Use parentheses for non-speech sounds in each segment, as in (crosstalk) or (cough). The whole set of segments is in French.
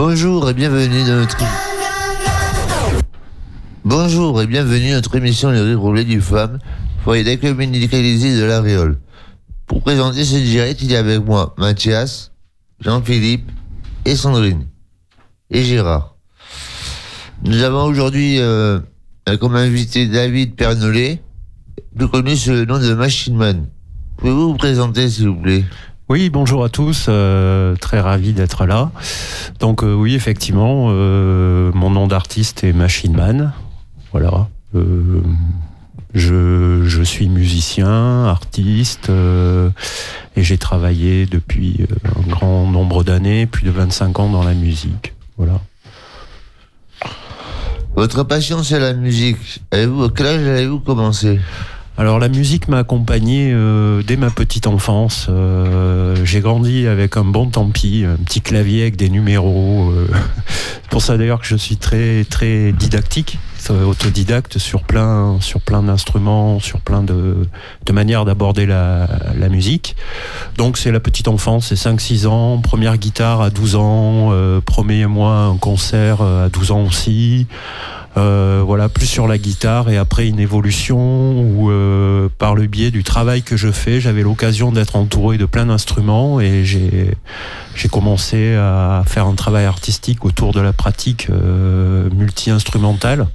Bonjour et bienvenue dans notre... Bonjour et bienvenue à notre émission Les Rires du Femme, foyer d'accueil médicalisé de la Réole. Pour présenter ce direct, il y a avec moi Mathias, Jean-Philippe et Sandrine. Et Gérard. Nous avons aujourd'hui euh, comme invité David Pernollet, plus connu sous le nom de Machine Man. Pouvez-vous vous présenter, s'il vous plaît? Oui, bonjour à tous, euh, très ravi d'être là. Donc euh, oui, effectivement, euh, mon nom d'artiste est Machine Man. Voilà. Je, je, suis musicien, artiste, et j'ai travaillé depuis un grand nombre d'années, plus de 25 ans dans la musique. Voilà. Votre passion, c'est la musique. Avez-vous, quel âge avez-vous commencé? Alors la musique m'a accompagné euh, dès ma petite enfance. Euh, j'ai grandi avec un bon tampi, un petit clavier avec des numéros. Euh. C'est pour ça d'ailleurs que je suis très très didactique, autodidacte sur plein sur plein d'instruments, sur plein de, de manières d'aborder la, la, musique. Donc c'est la petite enfance, c'est 5-6 ans, première guitare à 12 ans, premier mois un concert à 12 ans aussi. Euh, voilà, plus sur la guitare et après une évolution où euh, par le biais du travail que je fais, j'avais l'occasion d'être entouré de plein d'instruments et j'ai j'ai commencé à faire un travail artistique autour de la pratique euh, multi-instrumentale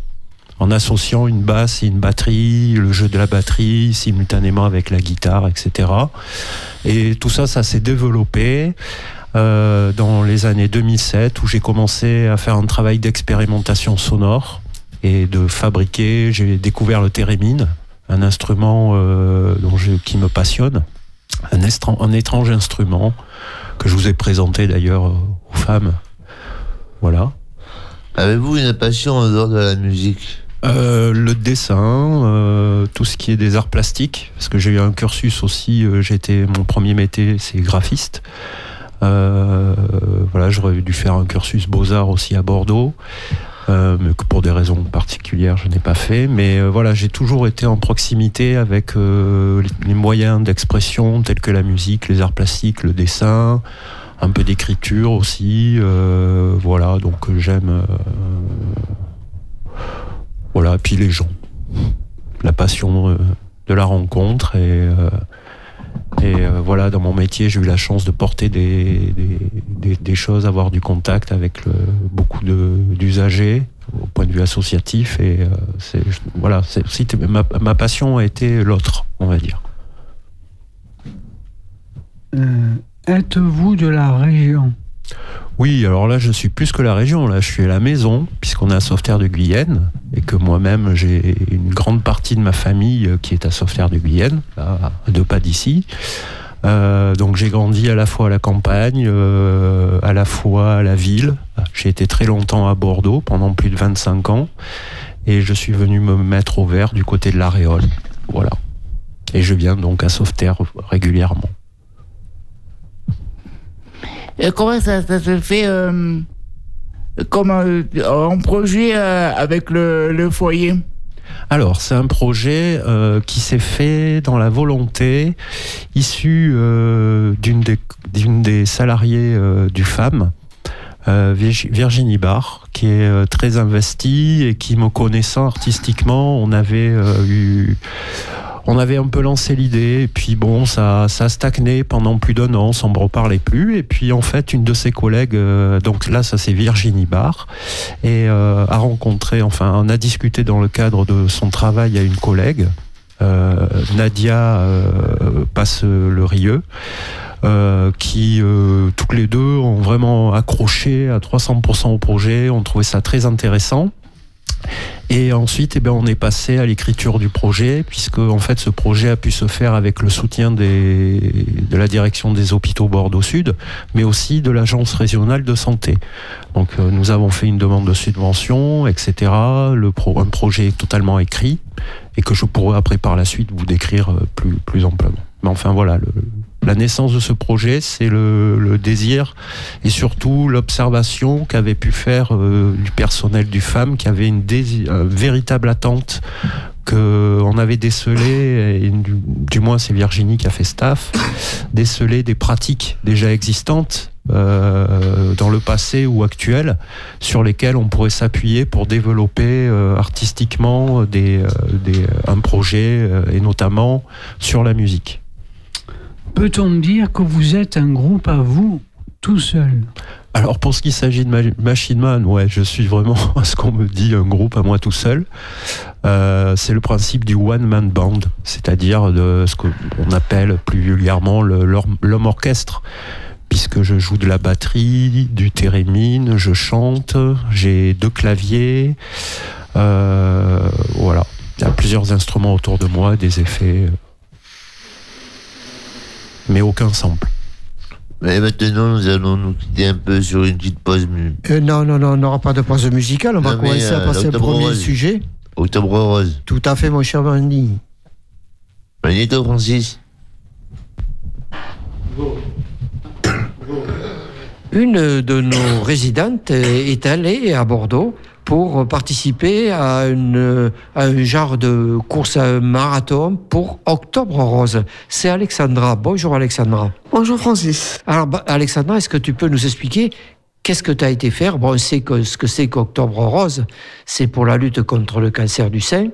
en associant une basse et une batterie, le jeu de la batterie simultanément avec la guitare, etc. Et tout ça, ça s'est développé. dans les années 2007 où j'ai commencé à faire un travail d'expérimentation sonore et de fabriquer. J'ai découvert le thérémine, un instrument euh, dont qui me passionne, un, un, étrange instrument que je vous ai présenté d'ailleurs aux femmes. Voilà. Avez-vous une passion en dehors de la musique? Euh, le dessin, euh, tout ce qui est des arts plastiques, parce que j'ai eu un cursus aussi, j'étais mon premier métier, c'est graphiste. voilà, j'aurais dû faire un cursus beaux-arts aussi à Bordeaux. Euh, mais que pour des raisons particulières je n'ai pas fait. Mais euh, voilà, j'ai toujours été en proximité avec euh, les moyens d'expression tels que la musique, les arts plastiques, le dessin, un peu d'écriture aussi. voilà, donc j'aime. voilà, puis les gens, la passion de la rencontre et et euh, voilà, dans mon métier, j'ai eu la chance de porter des, choses, avoir du contact avec beaucoup d'usagers au point de vue associatif. Et euh, voilà, ma, ma, passion a été l'autre, on va dire. Euh, êtes-vous de la région? Oui, alors là, je suis plus que la région. Là, je suis à la maison, puisqu'on est à Sauveterre de Guyenne, et que moi-même, j'ai une grande partie de ma famille euh, qui est à Sauveterre de Guyenne, à deux pas d'ici. Euh, donc j'ai grandi à la fois à la campagne, euh, à la fois à la ville. J'ai été très longtemps à Bordeaux pendant plus de 25 ans et je suis venu me mettre au vert du côté de l'Aréole. Voilà. Et je viens donc à Sauveterre régulièrement. Comment ça, se fait euh, comment, euh, en projet euh, avec le, foyer? Alors, c'est un projet qui s'est fait dans la volonté issue d'une des, des salariées du FAM, Virginie Barr, qui est très investie et qui, me connaissant artistiquement, on avait eu on avait un peu lancé l'idée, et puis bon, ça, ça a stagné pendant plus d'un an, on ne reparlait plus. Et puis en fait, une de ses collègues, euh, donc là, ça c'est Virginie Barr, et euh, a rencontré, enfin, on a discuté dans le cadre de son travail à une collègue, euh, Nadia passe le Rieux. qui toutes les deux ont vraiment accroché à 300% au projet, ont trouvé ça très intéressant. Et ensuite, eh bien, on est passé à l'écriture du projet, puisque en fait, ce projet a pu se faire avec le soutien de la direction des hôpitaux Bordeaux Sud, mais aussi de l'agence régionale de santé. Donc, euh, nous avons fait une demande de subvention, etc. Le pro, un projet totalement écrit et que je pourrais après par la suite vous décrire euh, plus, plus amplement. Mais enfin, voilà, la naissance de ce projet, c'est le, désir et surtout l'observation qu'avait pu faire euh, du personnel du FAM, qui avait une, véritable attente qu'on avait décelé, du, moins c'est Virginie qui a fait staff, décelé des pratiques déjà existantes euh, dans le passé ou actuel sur lesquels on pourrait s'appuyer pour développer euh, artistiquement un projet et notamment sur la musique. Peut-on dire que vous êtes un groupe à vous, tout seul? Alors pour ce qui s'agit de Ma- Machine Man, ouais, je suis vraiment (laughs) à ce qu'on me dit un groupe à moi tout seul. Euh, c'est le principe du one man band, c'est-à-dire de ce qu'on appelle plus vulgairement l'homme orchestre, puisque je joue de la batterie, du thérémine, je chante, j'ai deux claviers, euh, voilà. Il y a plusieurs instruments autour de moi, des effets, euh, mais aucun sample. Mais maintenant, nous allons nous quitter un peu sur une petite pause. Euh, non, non, non, on n'aura pas de pause musicale. On va Non, commencer à euh, passer au premier rose. sujet. Octobre Rose. Tout à fait, mon cher Mandy. Magnéto, Francis. Une de nos résidentes est allée à Bordeaux pour participer à, une, à un genre de course à marathon pour Octobre Rose. C'est Alexandra. Bonjour Alexandra. Bonjour Francis. Alors bah, Alexandra, est-ce que tu peux nous expliquer qu'est-ce que tu as été faire? Bon, on sait que ce que c'est qu'Octobre Rose, c'est pour la lutte contre le cancer du sein.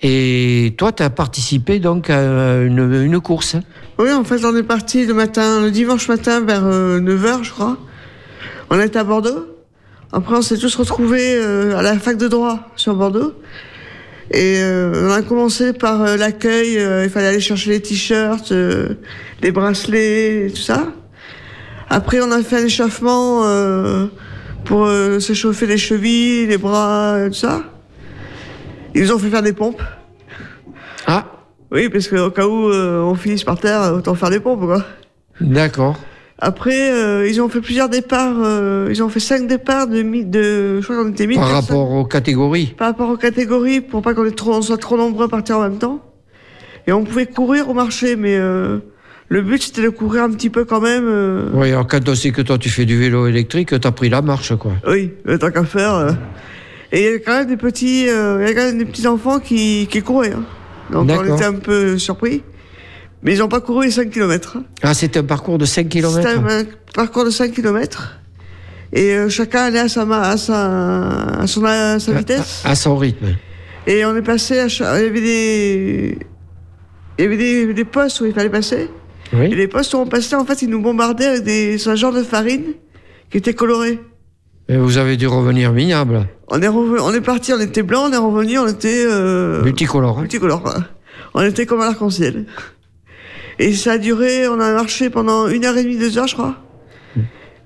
Et toi, tu as participé donc à une, une course. Oui, en fait, on est parti le matin, le dimanche matin vers 9h, je crois. On est à Bordeaux. Après, on s'est tous retrouvés euh, à la fac de droit sur Bordeaux. Et euh, on a commencé par euh, l'accueil. euh, il fallait aller chercher les t-shirts, euh, les bracelets, tout ça. Après, on a fait un échauffement euh, pour euh, s'échauffer les chevilles, les bras, tout ça. Ils nous ont fait faire des pompes. Ah, Oui, parce qu'au cas où euh, on finisse par terre, autant faire des pompes, quoi. d'accord. Après, euh, ils ont fait plusieurs départs. euh, ils ont fait cinq départs de, de je crois qu'on était 1000 Par personnes. rapport aux catégories. Par rapport aux catégories, pour pas qu'on soit trop nombreux à partir en même temps. Et on pouvait courir au marché, mais euh, le but c'était de courir un petit peu quand même. euh, Oui, alors quand on sait que toi tu fais du vélo électrique, t'as pris la marche, quoi. Oui, le tant qu'à faire. euh. Et il y a quand même des petits, euh, il y a quand même des petits enfants qui, qui couraient. hein. Donc on était un peu surpris. Mais ils n'ont pas couru les 5 km. Ah, c'était un parcours de 5 C'était km un parcours de 5 km. Et euh, chacun allait à sa, à sa, à son, à sa vitesse. À son rythme. Et on est passé à Il y avait des. Il y avait des, des postes où il fallait passer. Et Oui. les postes où on passait, en fait, ils nous bombardaient avec des, un genre de farine qui était coloré. Et vous avez dû revenir minable. On est, revenu- on est parti, on était blanc, on est revenu, on était. Euh, Multicolore. hein. multicolore. On était comme un arc-en-ciel. Et ça a duré, on a marché pendant une heure et demie, deux heures, je crois.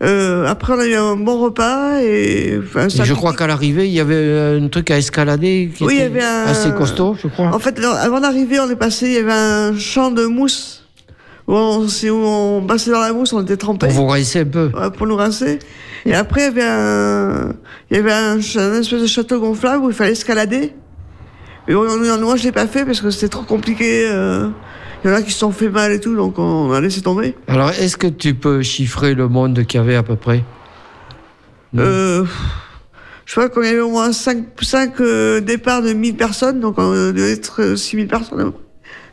Euh, après, on a eu un bon repas et. enfin, Et ça- je crois qu'à l'arrivée, il y avait un truc à escalader qui Oui, il y était avait un- assez costaud, je crois. En fait, avant d'arriver, on est passé, il y avait un champ de mousse. Où on, passait dans la mousse, on était trempés. Pour vous rincer un peu. Ouais, pour nous rincer. Et après, il y avait un, il y avait un, espèce de château gonflable où il fallait escalader. Mais bon, moi, je l'ai pas fait parce que c'était trop compliqué. euh. Il y en a qui se sont fait mal et tout, donc on a laissé tomber. Alors, est-ce que tu peux chiffrer le monde qu'il y avait à peu près? Euh, je crois qu'on y avait au moins 5, départs de 1000 personnes, donc on devait être 6000 personnes à peu près.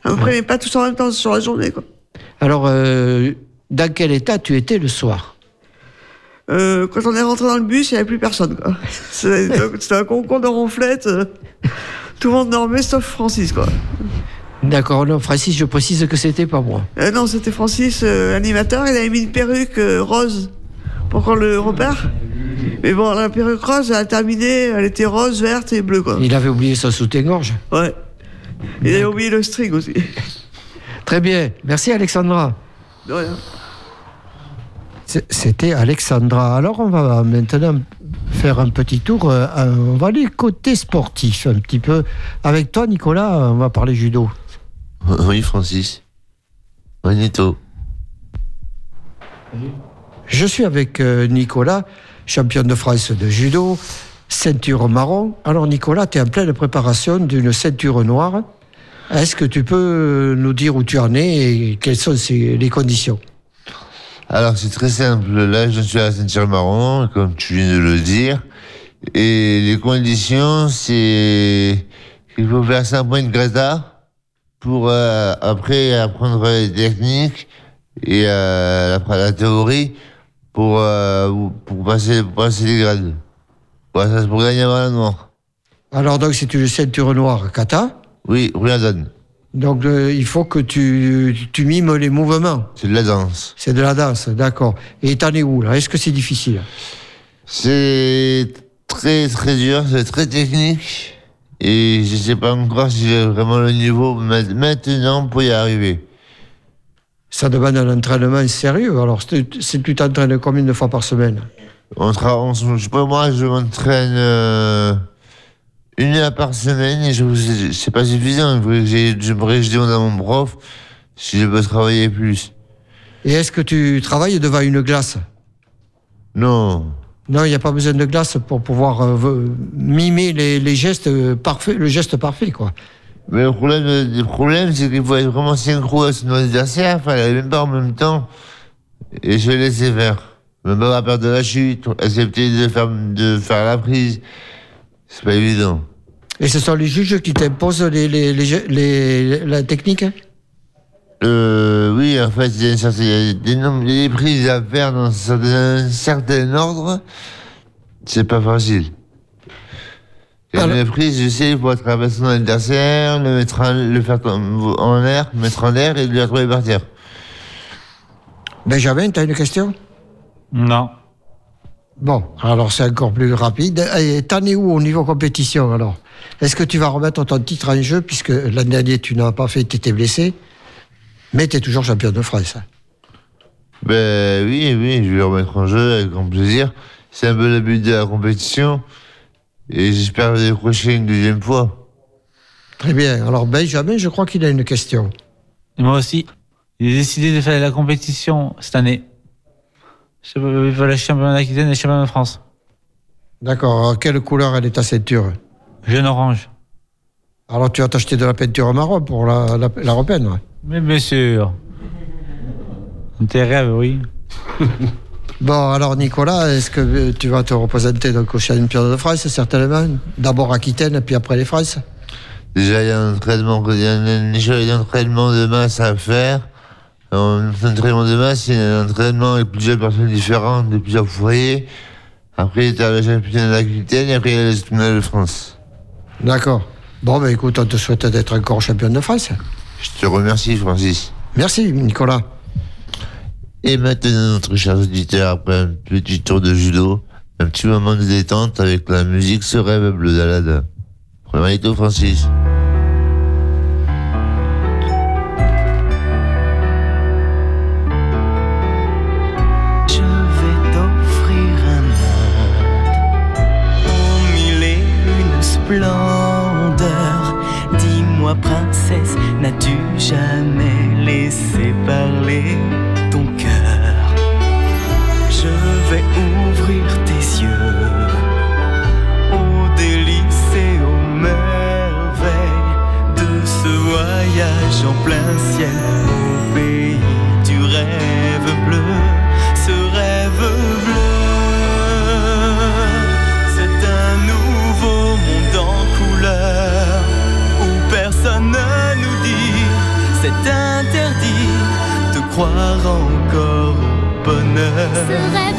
À peu près, mais pas tous en même temps sur la journée, quoi. Alors, euh, dans quel état tu étais le soir? Euh, quand on est rentré dans le bus, il n'y avait plus personne, (laughs) c'était un concours de ronflettes. euh, Tout le monde dormait sauf Francis, quoi. D'accord, non, Francis, je précise que c'était pas moi. Euh, non, c'était Francis, euh, l'animateur. Il avait mis une perruque euh, rose pour qu'on le repère. Mais bon, la perruque rose, elle a terminé, elle était rose, verte et bleue, quoi. Il avait oublié son soutien-gorge. Ouais. Il avait oublié le string aussi. (laughs) Très bien, merci Alexandra. De rien. C'était Alexandra. Alors on va maintenant faire un petit tour. on va aller côté sportif un petit peu. Avec toi Nicolas, on va parler judo. Oui, Francis. Magnéto. Je suis avec euh, Nicolas, champion de France de judo, ceinture marron. Alors Nicolas, tu es en pleine préparation d'une ceinture noire. Est-ce que tu peux nous dire où tu en es et quelles sont les conditions? Alors, c'est très simple. Là, je suis à la ceinture marron, comme tu viens de le dire. Et les conditions, c'est qu'il faut faire 5 points de grata pour euh, après apprendre les techniques et euh, la, la théorie pour, euh, pour, passer, pour passer les grades. Ouais, ça c'est pour gagner un noir. Alors donc c'est une ceinture noire kata. Oui, Ruyadan. Donc euh, il faut que tu, tu mimes les mouvements. C'est de la danse. C'est de la danse, d'accord. Et t'en es où là? Est-ce que c'est difficile? C'est très très dur, c'est très technique. Et je sais pas encore si j'ai vraiment le niveau ma- maintenant pour y arriver. Ça demande un entraînement sérieux. Alors c'est- c'est- tu t'entraînes combien de fois par semaine? On on je sais pas, moi, je m'entraîne euh, une heure par semaine et je c'est- pas suffisant. Je demande à mon prof si je peux travailler plus. Et est-ce que tu travailles devant une glace Non. Non, il n'y a pas besoin de glace pour pouvoir euh, mimer les, les gestes euh, parfaits, le geste parfait, quoi. Mais le problème, le problème c'est qu'il faut être vraiment synchro avec son adversaire. Enfin, elle même pas en même temps. Et je vais laisser faire. Même pas avoir peur de la chute, accepter de faire, de faire la prise. C'est pas évident. Et ce sont les juges qui t'imposent les, les, les, ge- les- la technique Euh, oui, en fait, il y a, un certain- il y a des, nombres- des prises à faire dans un certain, ordre. C'est pas facile. Une prise, je sais, il faut traverser son adversaire, le, mettre en, le faire en l'air, le mettre en l'air et le retrouver par terre. Benjamin, tu as une question? Non. Bon, alors c'est encore plus rapide. Et t'en es où au niveau compétition alors? Est-ce que tu vas remettre ton titre en jeu puisque l'année dernière tu n'as pas fait, tu étais blessé, mais tu es toujours champion de France Ben oui, oui, je vais remettre en jeu avec grand plaisir. C'est un peu le but de la compétition. Et j'espère décrocher une deuxième fois. Très bien. Alors Benjamin, je crois qu'il a une question. Et moi aussi. J'ai décidé de faire la compétition cette année. Je veux le championnat d'Aquitaine et le championnat de France. D'accord. Quelle couleur elle est ta ceinture? Jeune orange. Alors tu vas t'acheter de la peinture marron pour la, la, la repeindre Mais bien sûr. Tes rêves, oui. (laughs) Bon, alors Nicolas, est-ce que euh, tu vas te représenter donc au championnat de France, certainement? D'abord Aquitaine, puis après les France Déjà, il y a un entraînement, il y a un, déjà, il y a un entraînement de masse à faire. Un entraînement de masse, c'est un entraînement avec plusieurs personnes différentes, de plusieurs foyers. Après, tu as le championnat d'Aquitaine et après, il y a le championnat de France. D'accord. Bon, ben écoute, on te souhaite d'être encore champion de France. Je te remercie, Francis. Merci, Nicolas. Et maintenant, notre chers auditeurs, après un petit tour de judo, un petit moment de détente avec la musique Ce rêve bleu d'Alada. Premier tout, Francis. N'as-tu jamais laissé parler? Au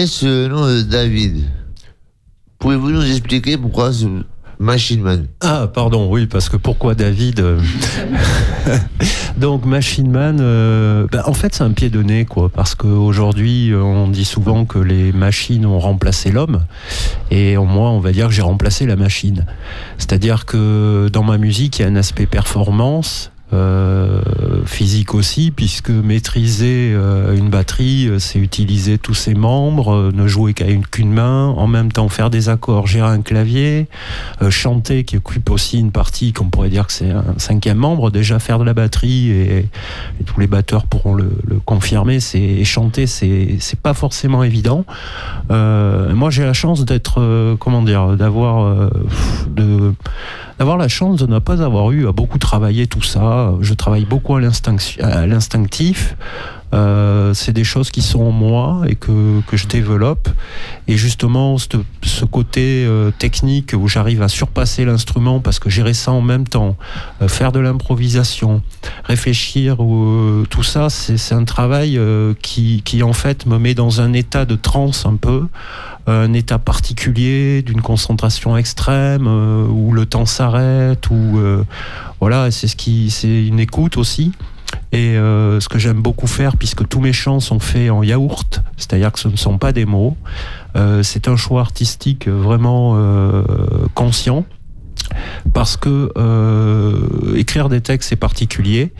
le nom de David. Pouvez-vous nous expliquer pourquoi ce Machine Man? Ah, pardon, oui, parce que pourquoi David euh, (laughs) Donc, Machine Man, euh, bah, en fait, c'est un pied de nez, quoi, parce qu'aujourd'hui, euh, on dit souvent que les machines ont remplacé l'homme, et moi, on va dire que j'ai remplacé la machine. C'est-à-dire que dans ma musique, il y a un aspect performance. Euh, physique aussi, puisque maîtriser euh, une batterie, euh, c'est utiliser tous ses membres, ne jouer qu'à une qu'une main, en même temps faire des accords, gérer un clavier, chanter qui occupe aussi une partie qu'on pourrait dire que c'est un cinquième membre. Déjà faire de la batterie et, tous les batteurs pourront le, confirmer c'est chanter c'est pas forcément évident. Moi j'ai la chance d'être comment dire d'avoir d'avoir la chance de ne pas avoir eu à beaucoup travailler tout ça je travaille beaucoup à l'instinct- à l'instinctif euh, c'est des choses qui sont en moi et que, que je développe. Et justement, ce, ce côté euh, technique où j'arrive à surpasser l'instrument parce que gérer ça en même temps, euh, faire de l'improvisation, réfléchir, tout ça, c'est un travail qui, qui en fait me met dans un état de transe un peu, un état particulier d'une concentration extrême où le temps s'arrête, où voilà, c'est ce qui, c'est une écoute aussi. Et euh, ce que j'aime beaucoup faire, puisque tous mes chants sont faits en yaourt, c'est-à-dire que ce ne sont pas des mots, euh, c'est un choix artistique vraiment euh, conscient, parce que écrire des textes c'est particulier,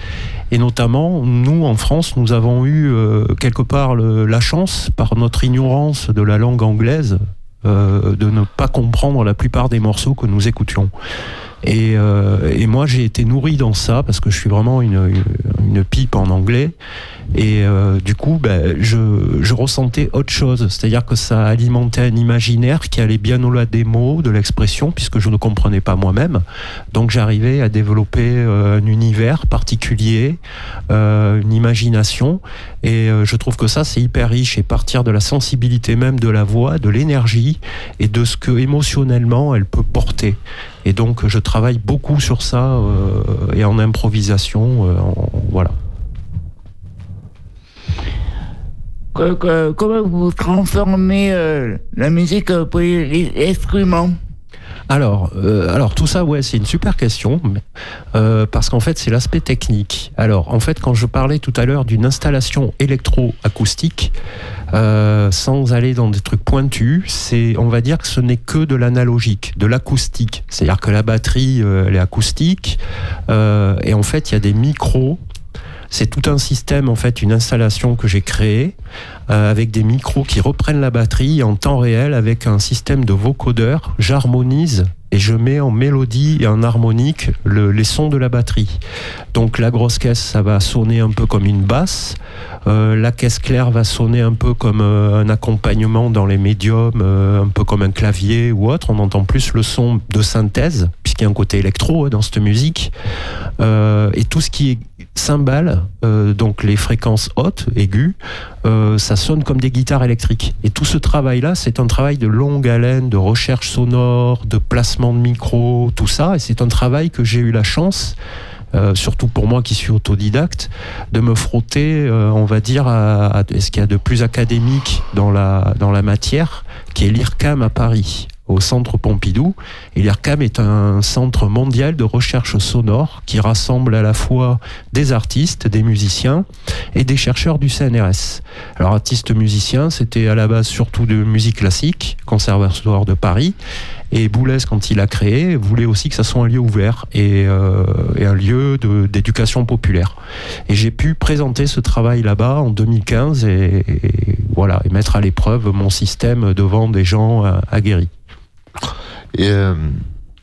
et notamment nous en France, nous avons eu quelque part la chance, par notre ignorance de la langue anglaise, de ne pas comprendre la plupart des morceaux que nous écoutions. Et, euh, et moi, j'ai été nourri dans ça parce que je suis vraiment une, pipe en anglais. Et euh, du coup, ben, je, ressentais autre chose. C'est-à-dire que ça alimentait un imaginaire qui allait bien au-delà des mots, de l'expression, puisque je ne comprenais pas moi-même. Donc j'arrivais à développer euh, un univers particulier, une imagination. Et je trouve que ça, c'est hyper riche. Et partir de la sensibilité même de la voix, de l'énergie et de ce que émotionnellement elle peut porter. Et donc je travaille beaucoup sur ça euh, et en improvisation. euh, en- voilà. Que- que- comment vous transformez euh, la musique pour les instruments Alors, euh, alors tout ça, ouais, c'est une super question, euh, parce qu'en fait, c'est l'aspect technique. Alors, en fait, quand je parlais tout à l'heure d'une installation électroacoustique, euh, sans aller dans des trucs pointus, c'est, on va dire que ce n'est que de l'analogique, de l'acoustique. C'est-à-dire que la batterie, euh, elle est acoustique, euh, et en fait, il y a des micros. C'est tout un système, en fait, une installation que j'ai créée euh, avec des micros qui reprennent la batterie en temps réel avec un système de vocodeur. J'harmonise et je mets en mélodie et en harmonique le- les sons de la batterie. Donc la grosse caisse, ça va sonner un peu comme une basse. Euh, la caisse claire va sonner un peu comme euh, un accompagnement dans les médiums, un peu comme un clavier ou autre. On entend plus le son de synthèse, a un côté électro hein, dans cette musique. Euh, et tout ce qui est cymbales, euh, donc les fréquences hautes, aiguës, euh, ça sonne comme des guitares électriques. Et tout ce travail-là, c'est un travail de longue haleine, de recherche sonore, de placement de micro, tout ça. Et c'est un travail que j'ai eu la chance, surtout pour moi qui suis autodidacte, de me frotter, on va dire, à, à ce qu'il y a de plus académique dans la, dans la matière, qui est l'IRCAM à Paris? Au centre Pompidou. Et l'IRCAM est un centre mondial de recherche sonore qui rassemble à la fois des artistes, des musiciens et des chercheurs du CNRS. Alors artistes musiciens, c'était à la base surtout de musique classique, Conservatoire de Paris. Et Boulez, quand il a créé, voulait aussi que ça soit un lieu ouvert et, euh, un lieu d'éducation populaire. Et j'ai pu présenter ce travail là-bas en 2015 et, et voilà, et mettre à l'épreuve mon système devant des gens euh, aguerris. Et euh,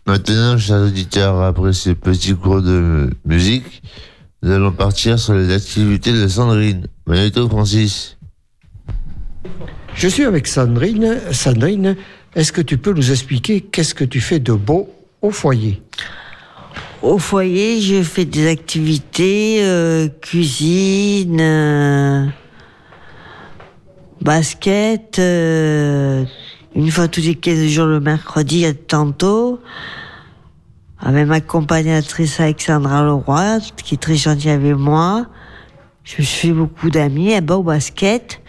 maintenant, chers auditeurs, après ce petit cours de musique, nous allons partir sur les activités de Sandrine. Magneto Francis. Je suis avec Sandrine. Sandrine, est-ce que tu peux nous expliquer qu'est-ce que tu fais de beau au foyer? Au foyer, je fais des activités, euh, cuisine, euh, basket, euh, une fois tous les 15 jours le mercredi, à tantôt, avec ma accompagnatrice Alexandra Leroy, qui est très gentille avec moi. Je me suis fait beaucoup d'amis, et ben, au basket,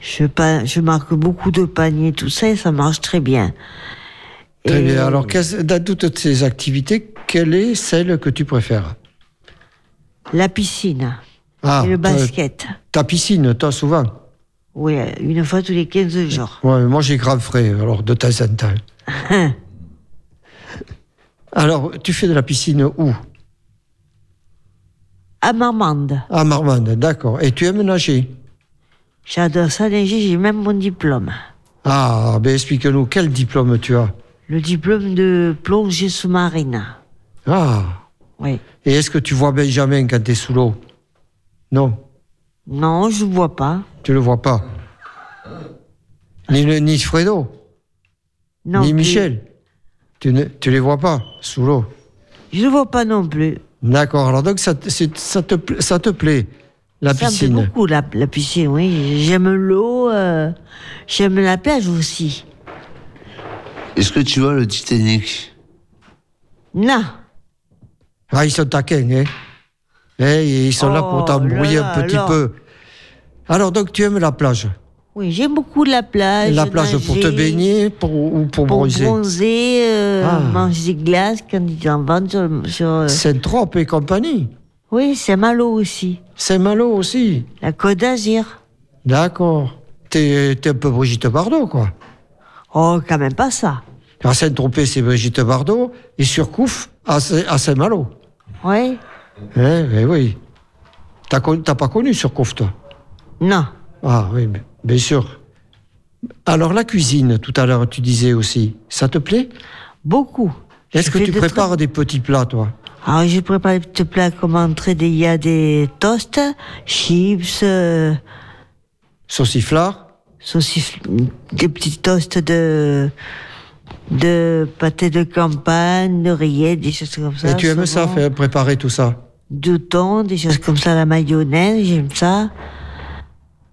Je, marque beaucoup de paniers, tout ça, et ça marche très bien. Très Et bien. Alors, dans toutes ces activités, quelle est celle que tu préfères? La piscine Ah, et le basket. ta piscine, toi, souvent? Oui, une fois tous les 15 jours. Ouais, moi j'ai grave frais, alors de temps en temps. (laughs) alors, tu fais de la piscine où? À Marmande. À Marmande, d'accord. Et tu aimes nager? J'adore ça nager, j'ai même mon diplôme. Ah, ben explique-nous, quel diplôme tu as? Le diplôme de plongée sous-marine. Ah, Oui. et est-ce que tu vois Benjamin quand tu es sous l'eau? Non, Non, je vois pas. tu le vois pas. Ni, le- ni Fredo, Non ni plus. Michel. Tu ne tu les vois pas sous l'eau. Je le vois pas non plus. D'accord, alors donc ça, ça, te, ça te plaît, la ça me piscine plaît beaucoup, la, la piscine, oui. J'aime l'eau, euh, j'aime la plage aussi. Est-ce que tu vois le Titanic? Non. Ah, ils sont taquins, hein Eh, Ils sont là pour Oh t'embrouiller un petit là. peu. Alors, donc, tu aimes la plage Oui, j'aime beaucoup la plage. La plage pour te baigner pour, ou pour, Pour bronzer bronzer, euh, Ah. manger des glaces quand ils en vendent sur... sur, euh, Saint-Trope et compagnie. Oui, c'est Malo aussi. Saint-Malo aussi. La Côte d'Azur. D'accord. T'es un peu Brigitte Bardot, quoi. Oh, quand même pas ça. À Saint-Tropez, c'est Brigitte Bardot. Et Surcouf, à, à Saint-Malo. Oui Hein, eh oui. T'as con- t'as pas connu Surcouf, toi? Non. Ah oui, bien sûr. Alors, la cuisine, tout à l'heure, tu disais aussi, ça te plaît? Beaucoup. Est-ce que tu prépares des petits plats, toi? Alors, je prépare des petits plats comme entrée. Il y a des toasts, chips, euh, Sauciflard saucisses, des petits toasts de, de pâté de campagne, de rillettes, des choses comme ça. Et tu aimes ça, faire, préparer tout ça? Du thon, des choses comme ça, la mayonnaise, j'aime ça.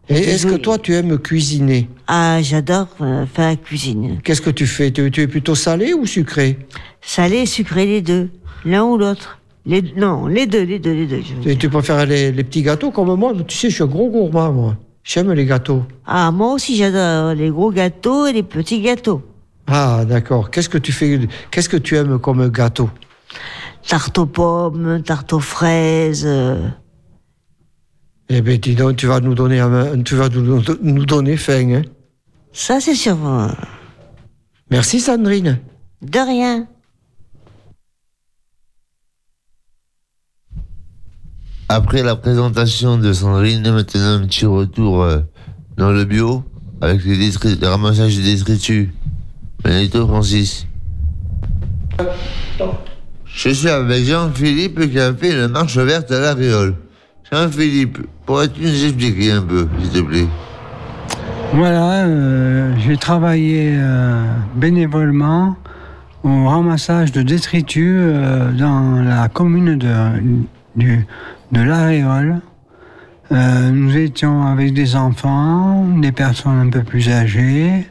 Et est-ce que toi, tu aimes cuisiner Ah, j'adore euh, faire la cuisine. Qu'est-ce que tu fais? Tu, tu es plutôt salé ou sucré? Salé et sucré, les deux. L'un ou l'autre. Les, non, les deux, les deux, les deux. Et tu préfères les, les petits gâteaux comme moi? Tu sais, je suis un gros gourmand, moi. J'aime les gâteaux. Ah, moi aussi, j'adore les gros gâteaux et les petits gâteaux. Ah, d'accord. Qu'est-ce que tu fais? Qu'est-ce que tu aimes comme gâteau? Tarte aux pommes, tarte aux fraises. euh. Eh bien, dis donc, tu vas nous donner, un- tu vas nous, nous donner faim. Hein Ça, c'est sûr. euh, Merci, Sandrine. De rien. Après la présentation de Sandrine, maintenant un petit retour euh, dans le bio avec le ramassage des détritus. Benito Francis. Je suis avec Jean-Philippe qui a fait une marche verte à la Réole. Jean-Philippe, pourrais-tu nous expliquer un peu, s'il te plaît? Voilà, euh, j'ai travaillé euh, bénévolement au ramassage de détritus euh, dans la commune de, de l'Aréole. Nous étions avec des enfants, des personnes un peu plus âgées,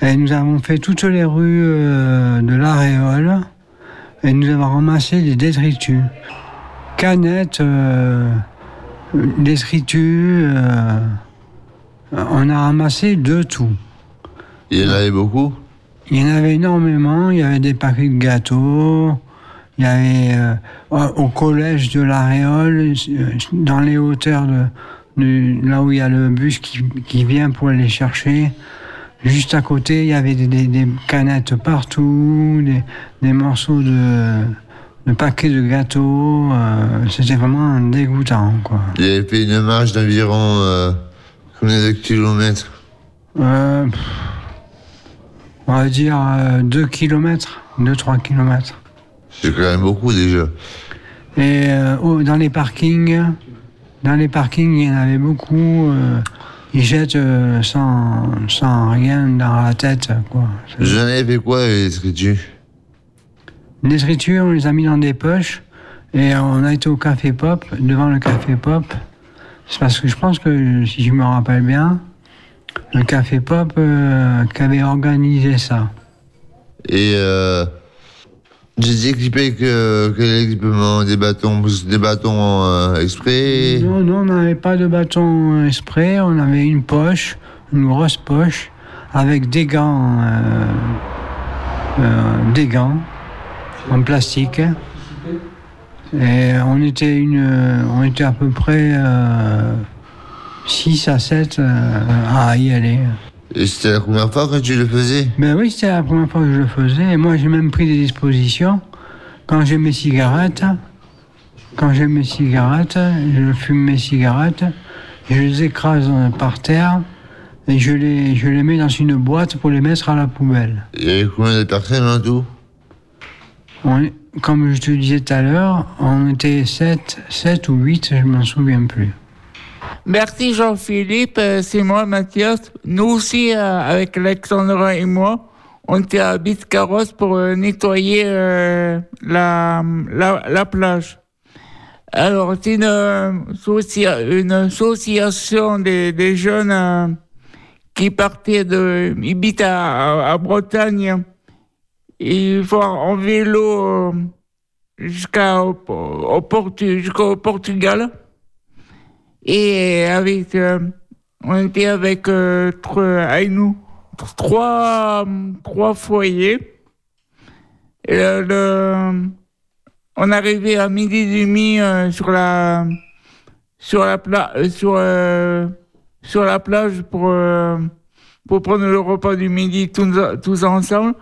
et nous avons fait toutes les rues de l'Aréole, et nous avons ramassé des détritus. Canettes, euh, détritus, euh, on a ramassé de tout. Il y en avait beaucoup? Il y en avait énormément. Il y avait des paquets de gâteaux. Il y avait euh, au collège de la Réole, euh, dans les hauteurs de, de- là où il y a le bus qui, qui vient pour les chercher. Juste à côté, il y avait des, des- des canettes partout, des, des morceaux de, de paquets de gâteaux. euh, C'était vraiment dégoûtant, quoi. Il avait fait une marche d'environ euh, combien de kilomètres? Euh, on va dire 2 km, 2-3 km. C'est quand même beaucoup déjà. Et dans les parkings, dans les parkings, il y en avait beaucoup. Ils jettent euh, sans, sans rien dans la tête. Quoi. J'en avais fait quoi, les détritus Les détritus, on les a mis dans des poches et on a été au Café Pop, devant le Café Pop. C'est parce que je pense que, si je me rappelle bien, le Café Pop euh, qui avait organisé ça. Et euh, j'ai équipé que, que l'équipement des bâtons, des bâtons euh, exprès. Non, non, on n'avait pas de bâton euh, spray, on avait une poche une grosse poche avec des gants, euh, euh, des gants en plastique. Et on était, une, on était à peu près 6 à 7 à y aller. Et c'était la première fois que tu le faisais? Ben oui, c'était la première fois que je le faisais. Et moi, j'ai même pris des dispositions. Quand j'ai mes cigarettes, quand j'ai mes cigarettes, je fume mes cigarettes, je les écrase par terre et je les, je les mets dans une boîte pour les mettre à la poubelle. Il y avait combien de personnes en tout? On- comme je te disais tout à l'heure, on était 7, 7 ou 8, je m'en souviens plus. Merci Jean-Philippe, euh, c'est moi Mathias. Nous aussi, euh, avec Alexandra et moi, on était à Biscarrosse pour euh, nettoyer euh, la, la, la plage. Alors, c'est une, euh, socia- une association des, jeunes euh, qui partaient de Ibiza à, à Bretagne. Ils vont en vélo euh, jusqu'à au, au Portu- jusqu'au Portugal. Et avec, euh, on était avec, euh, trois, avec nous trois, trois foyers. Et le, on arrivait à midi et demi euh, sur la, sur la, pla- euh, sur, euh, sur la plage pour, euh, pour prendre le repas du midi tous, tous ensemble.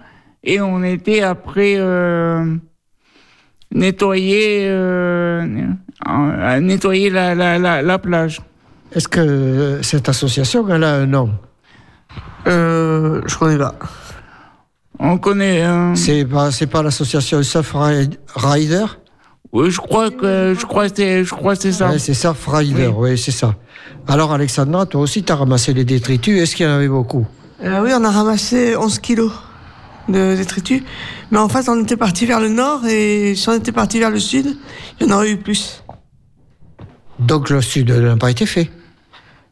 Et on était après nettoyer, euh, euh, nettoyer la, la, la, la plage. Est-ce que cette association, elle a un nom? Euh, je connais pas. On connaît. euh, C'est pas, c'est pas l'association Surf Ri- Rider? Oui, je crois que je crois que c'est je crois que c'est ça. Ouais, C'est Surf Rider, oui, c'est ça. Alors, Alexandra, toi aussi, tu as ramassé les détritus. Est-ce qu'il y en avait beaucoup? Euh, oui, on a ramassé 11 kilos de détritus. Mais en fait, on était parti vers le nord et si on était parti vers le sud, il y en aurait eu plus. Donc, le sud n'a pas été fait.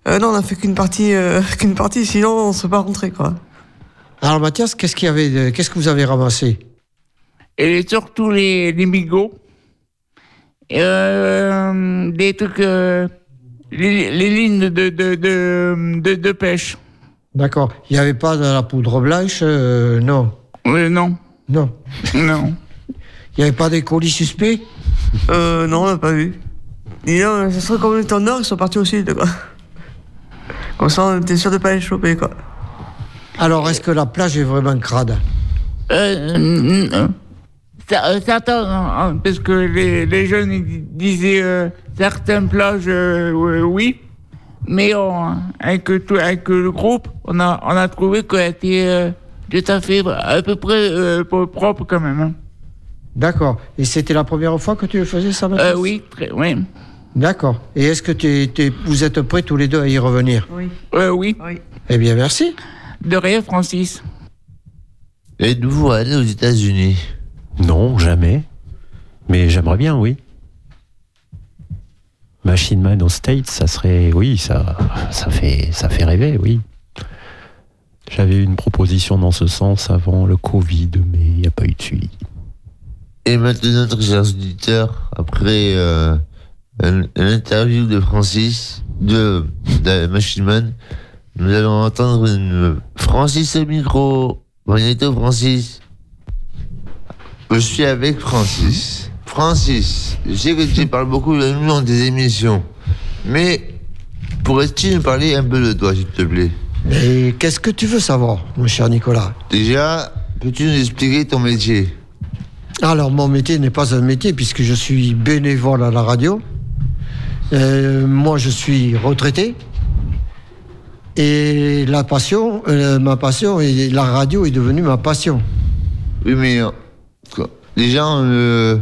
Euh, non, on a fait qu'une partie, euh, (laughs) qu'une partie, sinon on ne serait pas rentré, quoi. Alors, Mathias, qu'est-ce qu'il y avait de- Qu'est-ce que vous avez ramassé? Et surtout les les migots. Euh, des trucs euh, les, les lignes de de de de, de, de pêche. D'accord. Il n'y avait pas de la poudre blanche euh, Non. Oui, non. Non. Non. (laughs) Il n'y avait pas des colis suspects? Euh, non, on l'a pas vu. Et là, ça serait comme on était nord, ils sont partis au sud, quoi. Comme ça, on était sûr de pas les choper, quoi. Alors, est-ce que la plage est vraiment crade? Euh, ça- euh, certains, hein, parce que les, les jeunes ils disaient euh, certaines plages, euh, oui, oui, mais on- avec, tout, avec le groupe, on a, on a trouvé qu'elle était euh, tout à fait, à peu près euh, propre quand même. hein. D'accord. Et c'était la première fois que tu le faisais, ça, Euh, oui, très, oui. D'accord. Et est-ce que vous êtes prêts tous les deux à y revenir? Oui. Euh, oui. Eh bien, merci. De rien, Francis. Êtes-vous allé aux États-Unis? Non, jamais. Mais j'aimerais bien, oui. Machine Man aux States, ça serait, oui, ça, ça fait, ça fait rêver, oui. J'avais une proposition dans ce sens avant le Covid, mais il n'y a pas eu de suivi. Et maintenant, très chers auditeurs, après euh, un, un interview de Francis, de, de Machine Man, nous allons entendre une Francis au micro. Magneto Francis. Je suis avec Francis. Francis, je sais que tu parles beaucoup de nous dans tes émissions, mais pourrais-tu nous parler un peu de toi, s'il te plaît? Et qu'est-ce que tu veux savoir, mon cher Nicolas Déjà, peux-tu nous expliquer ton métier? Alors, mon métier n'est pas un métier puisque je suis bénévole à la radio. Euh, moi, je suis retraité. Et la passion, euh, ma passion, et la radio est devenue ma passion. Oui, mais euh, quoi, les gens euh,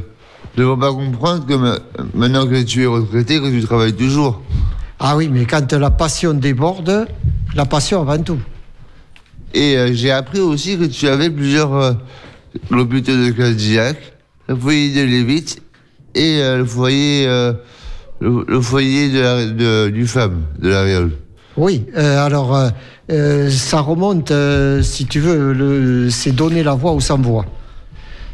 ne vont pas comprendre que ma- maintenant que tu es retraité, que tu travailles toujours. Ah oui, mais quand la passion déborde, la passion avant tout. Et euh, j'ai appris aussi que tu avais plusieurs euh, hôpitaux de Cadillac, le foyer de Lévite et euh, le foyer, euh, le, le foyer de la- de- du femme, de la Réole. Oui, alors ça remonte, si tu veux, c'est donner la voix aux sans-voix.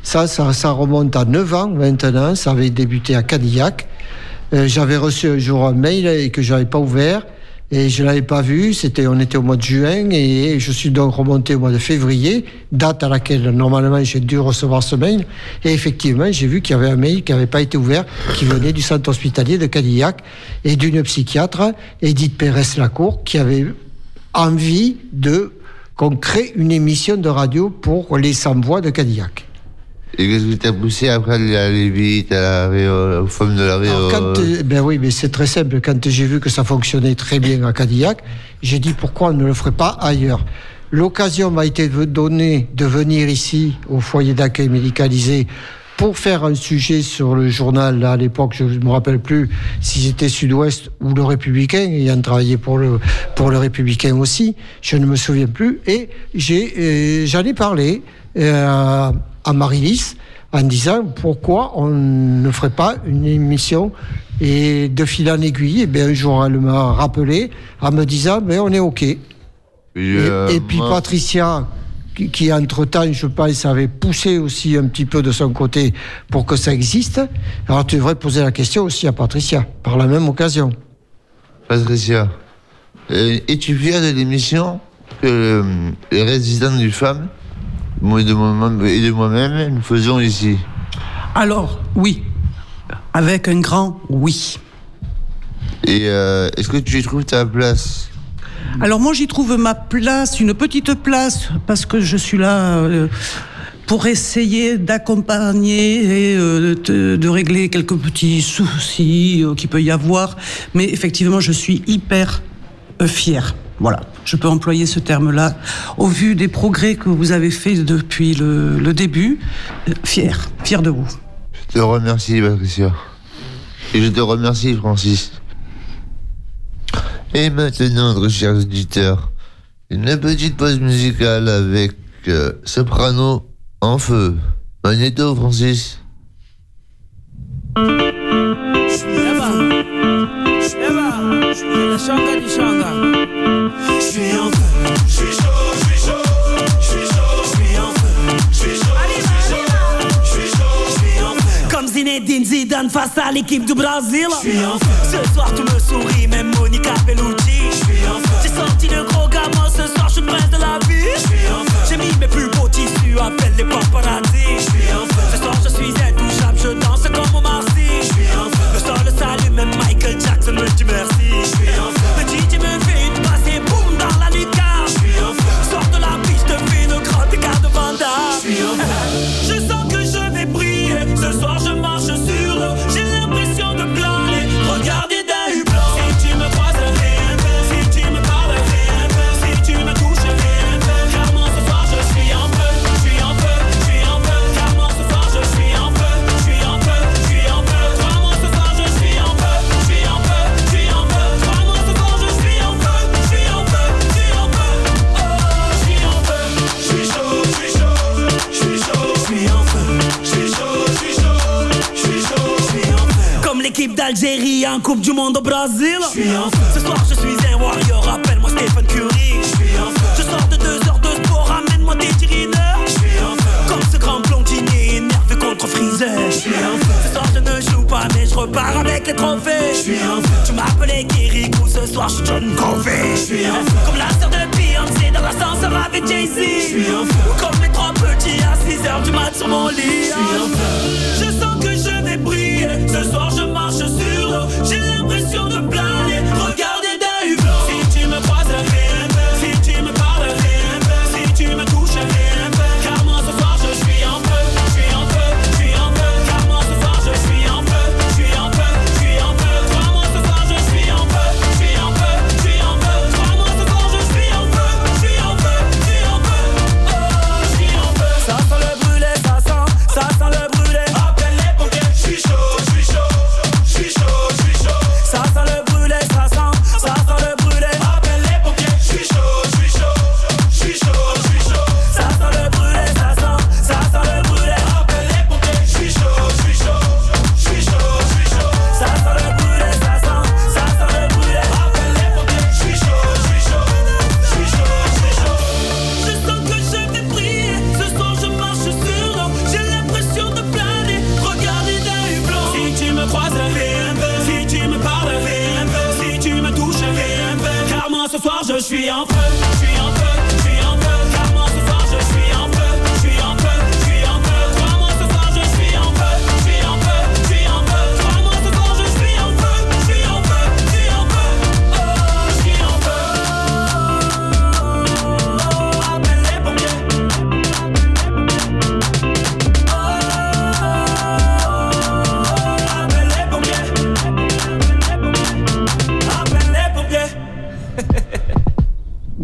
Ça, ça, ça remonte à 9 ans maintenant, ça avait débuté à Cadillac. J'avais reçu un jour un mail et que je n'avais pas ouvert. Et je ne l'avais pas vu, c'était, on était au mois de juin et je suis donc remonté au mois de février, date à laquelle normalement j'ai dû recevoir ce mail. Et effectivement, j'ai vu qu'il y avait un mail qui n'avait pas été ouvert, qui venait du centre hospitalier de Cadillac et d'une psychiatre, Edith Pérez-Lacour, qui avait envie de qu'on crée une émission de radio pour les sans-voix de Cadillac. Et qu'est-ce qui t'a poussé après aller aller vite à la Réole, aux femmes de la Réole euh, ben oui, mais c'est très simple. Quand j'ai vu que ça fonctionnait très bien à Cadillac, j'ai dit pourquoi on ne le ferait pas ailleurs. L'occasion m'a été donnée de venir ici au foyer d'accueil médicalisé pour faire un sujet sur le journal. Là, à l'époque, je ne me rappelle plus si c'était Sud-Ouest ou le Républicain, ayant travaillé pour le, pour le Républicain aussi. Je ne me souviens plus. Et j'ai, euh, j'en ai parlé euh, à Marie-Lys en disant pourquoi on ne ferait pas une émission et de fil en aiguille, et bien un jour elle m'a rappelé en me disant ben on est ok. Et, euh, et puis moi- Patricia, qui, qui entre-temps, je pense, avait poussé aussi un petit peu de son côté pour que ça existe. Alors tu devrais poser la question aussi à Patricia, par la même occasion. Patricia, euh, es-tu fier de l'émission que euh, les résidents du FAM moi et de moi-même nous faisons ici Alors, oui. Avec un grand oui. Et euh, est-ce que tu y trouves ta place? Alors moi j'y trouve ma place, une petite place, parce que je suis là euh, pour essayer d'accompagner et euh, de, de régler quelques petits soucis qu'il peut y avoir. Mais effectivement je suis hyper euh, fière. Voilà, je peux employer ce terme-là. Au vu des progrès que vous avez faits depuis le, début, euh, fière, fière de vous. Je te remercie, Patricia. Et je te remercie, Francis. Et maintenant, très chers auditeurs, une petite pause musicale avec euh, Soprano en feu. Magneto, Francis. Chaud, je suis chaud, je suis en feu, je suis chaud, je suis chaud, je suis chaud, je suis en feu. Comme Zinedine Zidane face à l'équipe du Brésil. Ce soir tu me souris, même Monica Bellucci. J'ai sorti le gros gamin, ce soir je suis prince de la vie. J'ai mis mes plus beaux tissus, appelle les paparazzi. Ce soir je suis intouchable, je danse comme en feu. Le sol salue, même Michael Jackson me dit merci. d'Algérie en Coupe du Monde au Brésil. Ce soir je suis un warrior, appelle-moi Stephen Curry. Je sors de deux heures de sport, amène-moi tes tirineurs. Comme ce grand blondinier énervé contre Freezer. Ce soir je ne joue pas, mais je repars avec les trophées. Tu m'appelais Kirikou, ce soir je suis John Covey. Comme la sœur de Beyoncé dans l'ascenseur avec Jay-Z. Ou comme les trois petits à 6 heures du mat sur mon lit. Je sens que je vais briller. Ce soir J'ai l'impression de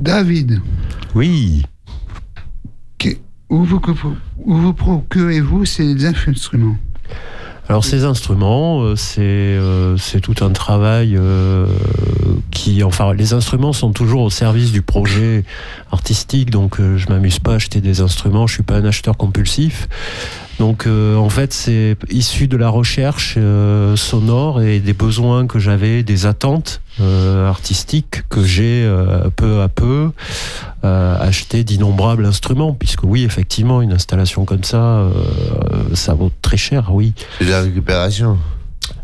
David, Oui. que- où vous, où vous procurez-vous ces instruments Alors ces instruments, euh, c'est euh, c'est tout un travail euh, qui, enfin, les instruments sont toujours au service du projet artistique, donc euh, je m'amuse pas à acheter des instruments, je suis pas un acheteur compulsif. Donc euh, en fait c'est issu de la recherche euh, sonore et des besoins que j'avais, des attentes euh, artistiques que j'ai peu à peu acheté d'innombrables instruments, puisque oui effectivement une installation comme ça, ça vaut très cher, oui. C'est de la récupération.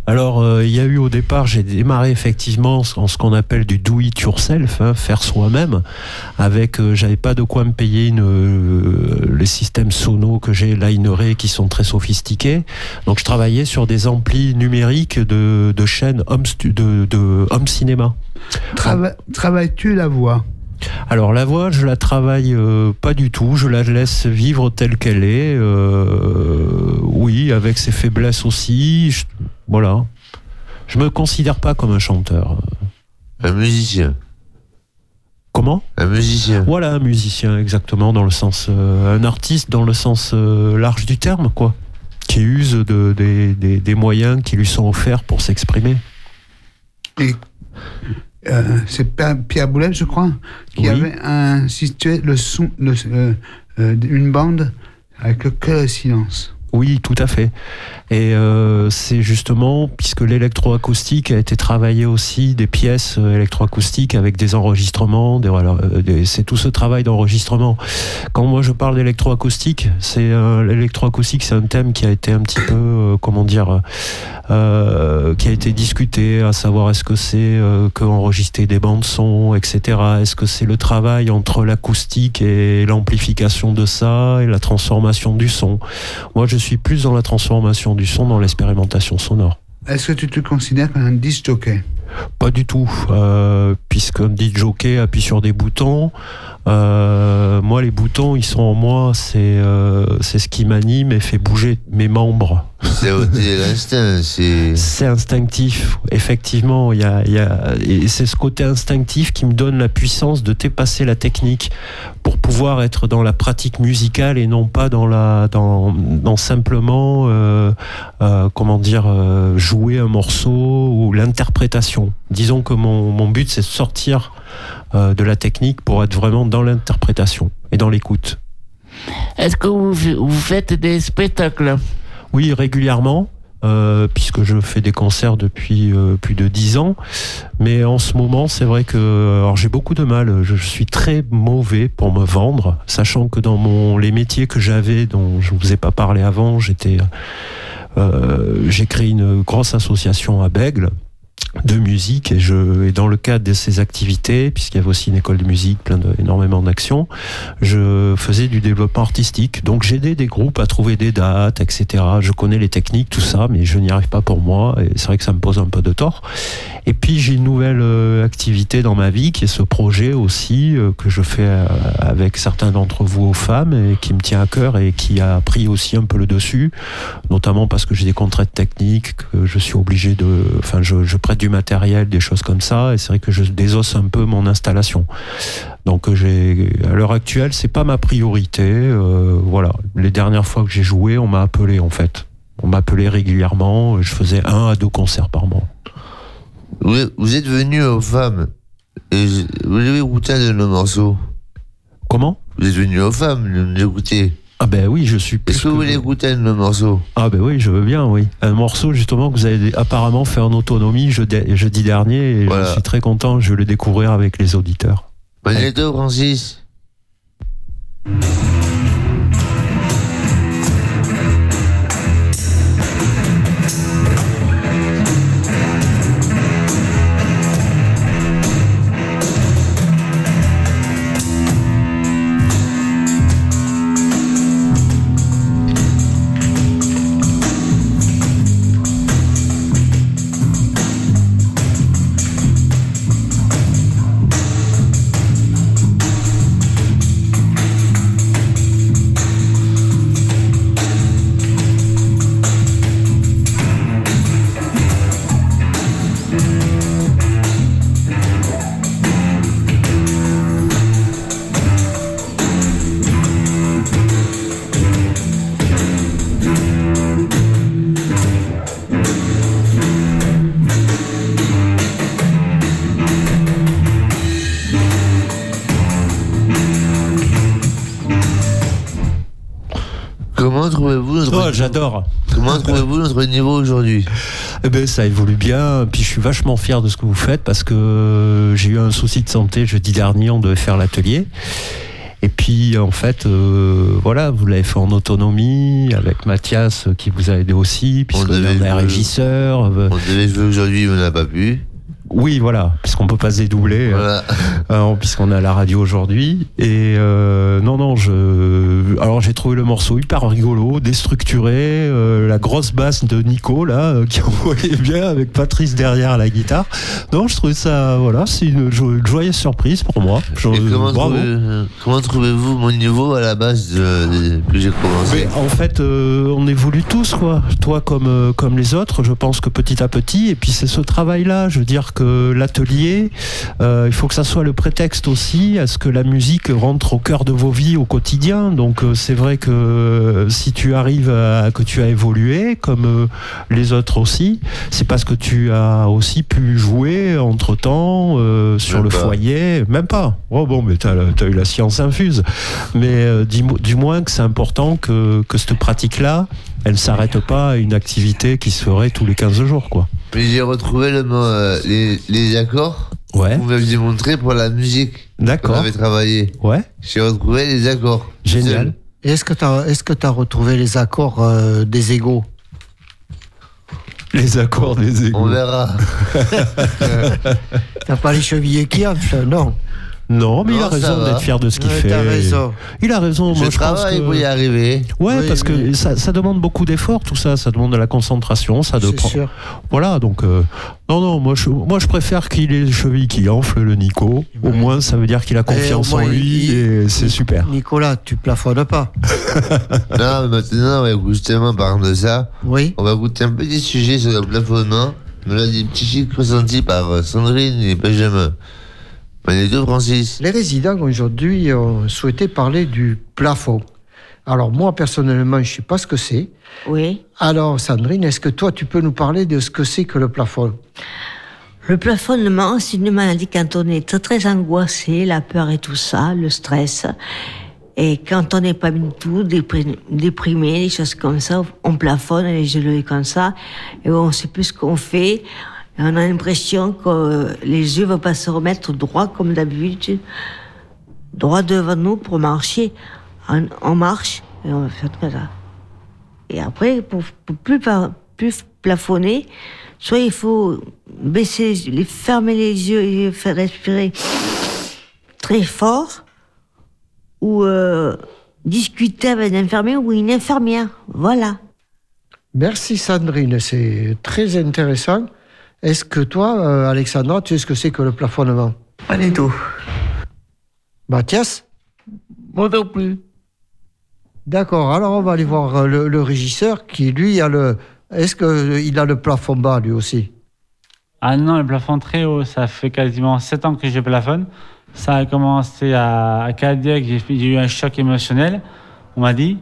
Alors, euh, il y a eu au départ, j'ai démarré effectivement en ce qu'on appelle du do it yourself, hein, faire soi-même. Avec, euh, j'avais pas de quoi me payer une, euh, les systèmes sonos que j'ai, Lineré, qui sont très sophistiqués. Donc, je travaillais sur des amplis numériques de, de chaînes home, de, de home cinéma. Trava- Travailles-tu la voix? Alors la voix, je la travaille euh, pas du tout, je la laisse vivre telle qu'elle est. euh, oui, avec ses faiblesses aussi. je- voilà. Je me considère pas comme un chanteur. Un musicien. Comment? Un musicien. Voilà, un musicien exactement dans le sens, euh, un artiste dans le sens euh, large du terme, quoi, qui use de, des, des- des moyens qui lui sont offerts pour s'exprimer. Et euh, c'est Pierre- Boulez, je crois, qui Oui. avait institué le son, le- une bande avec le que le silence. Oui, tout à fait. Et euh, c'est justement, puisque l'électroacoustique a été travaillé aussi, des pièces euh, électroacoustiques avec des enregistrements, euh, c'est tout ce travail d'enregistrement. Quand moi je parle d'électroacoustique, c'est l'électroacoustique, c'est un thème qui a été un petit peu, comment dire, qui a été discuté, à savoir est-ce que c'est que enregistrer des bandes son, etc. Est-ce que c'est le travail entre l'acoustique et l'amplification de ça et la transformation du son. Moi, suis plus dans la transformation du son, dans l'expérimentation sonore. Est-ce que tu te considères comme un disc jockey? Pas du tout, euh, puisqu'un dit jockey appuie sur des boutons. Euh, moi, les boutons, ils sont en moi, c'est euh, c'est ce qui m'anime et fait bouger mes membres. C'est l'instinct, c'est. C'est instinctif, effectivement. Il y a, il y a, c'est ce côté instinctif qui me donne la puissance de dépasser la technique pour pouvoir être dans la pratique musicale et non pas dans la, dans, dans simplement, euh, euh, comment dire, euh, jouer un morceau ou l'interprétation. Disons que mon, mon but, c'est de sortir euh, de la technique pour être vraiment dans l'interprétation et dans l'écoute. Est-ce que vous, vous faites des spectacles? Oui, régulièrement. euh, puisque je fais des concerts depuis euh, plus de dix ans, mais en ce moment, c'est vrai que j'ai beaucoup de mal. Je, suis très mauvais pour me vendre, sachant que dans mon les métiers que j'avais, dont je vous ai pas parlé avant, j'étais euh, j'ai créé une grosse association à Bègle de musique et je et dans le cadre de ces activités puisqu'il y avait aussi une école de musique plein de énormément d'actions je faisais du développement artistique. Donc j'aidais des groupes à trouver des dates etc je connais les techniques tout ça mais je n'y arrive pas pour moi et c'est vrai que ça me pose un peu de tort. Et puis j'ai une nouvelle euh, activité dans ma vie qui est ce projet aussi euh, que je fais euh, avec certains d'entre vous aux femmes et qui me tient à cœur et qui a pris aussi un peu le dessus notamment parce que j'ai des contraintes techniques que je suis obligé de enfin je, je prête du matériel des choses comme ça et c'est vrai que je désosse un peu mon installation donc euh, j'ai à l'heure actuelle c'est pas ma priorité euh, voilà les dernières fois que j'ai joué on m'a appelé en fait on m'appelait régulièrement je faisais un à deux concerts par mois Vous, vous êtes venu aux femmes. Et vous avez écouté de nos morceaux. Comment? Vous êtes venu aux femmes, nous écouter. Ah ben oui, je suis. Est-ce que vous voulez écouter de nos morceaux Ah ben oui, je veux bien, oui. Un morceau justement que vous avez apparemment fait en autonomie jeudi, jeudi dernier et Voilà. je suis très content, je vais le découvrir avec les auditeurs. Magneto, Francis j'adore. comment trouvez-vous notre niveau aujourd'hui Eh ben, ça évolue bien. Puis je suis vachement fier de ce que vous faites parce que j'ai eu un souci de santé jeudi dernier. On devait faire l'atelier. Et puis, en fait, euh, voilà, vous l'avez fait en autonomie avec Mathias euh, qui vous a aidé aussi, puisque devait on est un régisseur. euh, On devait jouer aujourd'hui, mais on n'a pas pu. Oui, voilà, puisqu'on peut pas se dédoubler, Voilà. euh, puisqu'on est à la radio aujourd'hui. Et euh, non, non, je. Alors j'ai trouvé le morceau hyper rigolo, déstructuré, euh, la grosse basse de Nico là, euh, qui (laughs) envoyait bien avec Patrice derrière à la guitare. Non, je trouvais ça, voilà, c'est une, jo- une joyeuse surprise pour moi. Je- Et comment, bravo. trouvez- euh, comment trouvez-vous mon niveau à la base de, de- que j'ai commencé? Mais en fait, euh, on évolue tous, quoi. Toi comme, euh, comme les autres, je pense que petit à petit, et puis c'est ce travail-là, je veux dire que l'atelier, euh, il faut que ça soit le prétexte aussi à ce que la musique rentre au cœur de vos vies au quotidien. Donc euh, c'est vrai que euh, si tu arrives à que tu as évolué, comme les autres aussi, c'est parce que tu as aussi pu jouer entre-temps euh, sur Même le pas. foyer, même pas. Oh bon, mais t'as as eu la science infuse. Mais euh, dis- du moins que c'est important que, que cette pratique-là, elle ne s'arrête pas à une activité qui se ferait tous les 15 jours, quoi. Mais j'ai retrouvé le, mot, euh, les, les accords Ouais. vous m'aviez montré pour la musique qu'on D'accord. avait travaillé. Ouais. J'ai retrouvé les accords. Génial. Est-ce que tu as, est-ce que as retrouvé les accords euh, des égaux Les accords des On égaux. verra. (laughs) T'as pas les chevillers qui Non. Non, mais il a raison va. d'être fier de ce qu'il fait. Raison. Il a raison. Je Moi, je pense travaille que... pour y arriver. Ouais, Oui, parce que ça, ça demande beaucoup d'efforts, tout ça. Ça demande de la concentration, ça de C'est sûr. Voilà, donc euh, non, non, moi je, moi je préfère qu'il ait les chevilles qui enflent le Nico. Au moins, ça veut dire qu'il a confiance au moins, en lui il- et c'est super. Nicolas, tu plafonnes pas. (laughs) non, mais maintenant, ouais, justement, parlant de ça, Oui. on va goûter un petit sujet sur le plafonnement. Me l'a dit petit chic ressenti par Sandrine et Benjamin. Magnéto Francis. Les résidents aujourd'hui ont souhaité parler du plafond. Alors moi personnellement, je sais pas ce que c'est. Oui. Alors Sandrine, est-ce que toi tu peux nous parler de ce que c'est que le plafond? Le plafonnement, c'est une maladie quand on est très, très angoissé, la peur et tout ça, le stress. Et quand on n'est pas du tout déprimé, des choses comme ça, on plafonne les yeux comme ça, et on sait plus ce qu'on fait. On a l'impression que les yeux ne vont pas se remettre droit comme d'habitude, droit devant nous pour marcher. On, marche et on fait comme ça. Et après, pour, plus, par- plus plafonner, soit il faut baisser, les, les- fermer les yeux et faire respirer très fort, ou euh, discuter avec un infirmier ou une infirmière. Voilà. Merci Sandrine, c'est très intéressant. Est-ce que toi, euh, Alexandra, tu sais ce que c'est que le plafonnement Pas du tout. Mathias Moi non plus. D'accord, alors on va aller voir euh, le, le régisseur qui, lui, a le... Est-ce qu'il a le plafond bas, lui aussi Ah non, le plafond très haut, ça fait quasiment 7 ans que je plafonne. Ça a commencé à, à Cadillac, j'ai eu un choc émotionnel, on m'a dit.